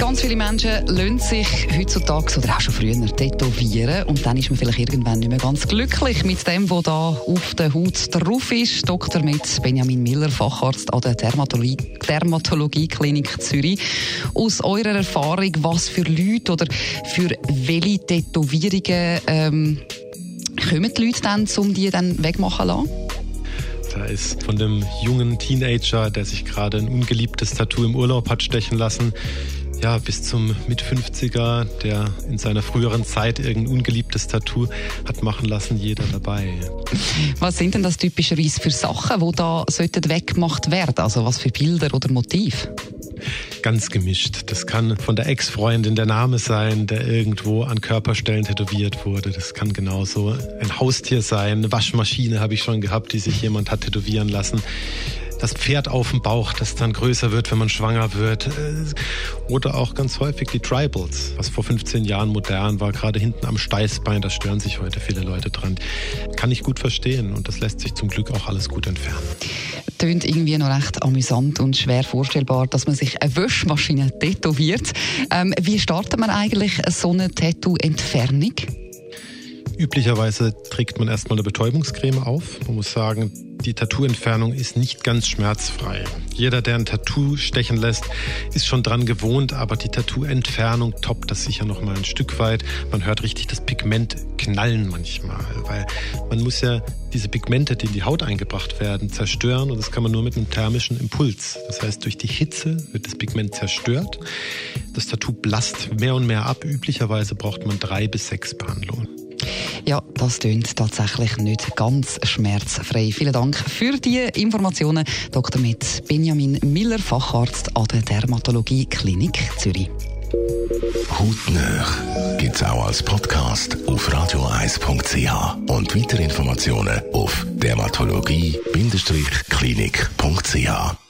Ganz viele Menschen lassen sich heutzutage oder auch schon früher tätowieren und dann ist man vielleicht irgendwann nicht mehr ganz glücklich mit dem, was da auf der Haut drauf ist. Dr. mit Benjamin Miller, Facharzt an der Dermatologie, Dermatologie Klinik Zürich. Aus eurer Erfahrung, was für Leute oder für welche Tätowierungen ähm, kommen die Leute dann, um die dann wegmachen lassen? Da ist von dem jungen Teenager, der sich gerade ein ungeliebtes Tattoo im Urlaub hat stechen lassen, ja, bis zum Mit-50er, der in seiner früheren Zeit irgendein ungeliebtes Tattoo hat machen lassen, jeder dabei. Was sind denn das typischerweise für Sachen, die da sollten weggemacht werden? Also was für Bilder oder Motiv? Ganz gemischt. Das kann von der Ex-Freundin der Name sein, der irgendwo an Körperstellen tätowiert wurde. Das kann genauso ein Haustier sein. Eine Waschmaschine habe ich schon gehabt, die sich jemand hat tätowieren lassen das Pferd auf dem Bauch, das dann größer wird, wenn man schwanger wird. Äh, oder auch ganz häufig die Tribals, was vor 15 Jahren modern war, gerade hinten am Steißbein, da stören sich heute viele Leute dran. Kann ich gut verstehen und das lässt sich zum Glück auch alles gut entfernen. Tönt irgendwie noch recht amüsant und schwer vorstellbar, dass man sich eine Wäschmaschine tätowiert. Ähm, wie startet man eigentlich so eine Tattoo-Entfernung? Üblicherweise trägt man erstmal eine Betäubungscreme auf. Man muss sagen, die Tattoo-Entfernung ist nicht ganz schmerzfrei. Jeder, der ein Tattoo stechen lässt, ist schon dran gewohnt, aber die Tattoo-Entfernung toppt das sicher noch mal ein Stück weit. Man hört richtig das Pigment knallen manchmal, weil man muss ja diese Pigmente, die in die Haut eingebracht werden, zerstören und das kann man nur mit einem thermischen Impuls. Das heißt, durch die Hitze wird das Pigment zerstört. Das Tattoo blasst mehr und mehr ab. Üblicherweise braucht man drei bis sechs Behandlungen. Ja, das klingt tatsächlich nicht ganz schmerzfrei. Vielen Dank für die Informationen, Dr. mit Benjamin Miller, Facharzt an der Dermatologie Klinik Zürich. Hautnöch es auch als Podcast auf radioeis.ch und weitere Informationen auf dermatologie-klinik.ch.